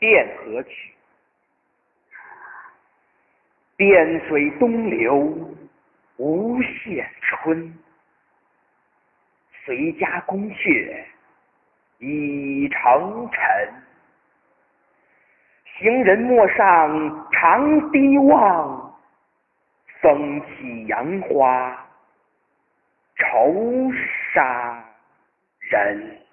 汴河曲》：汴水东流无限春，随家宫阙已成尘。行人陌上长堤望，风起杨花愁杀人。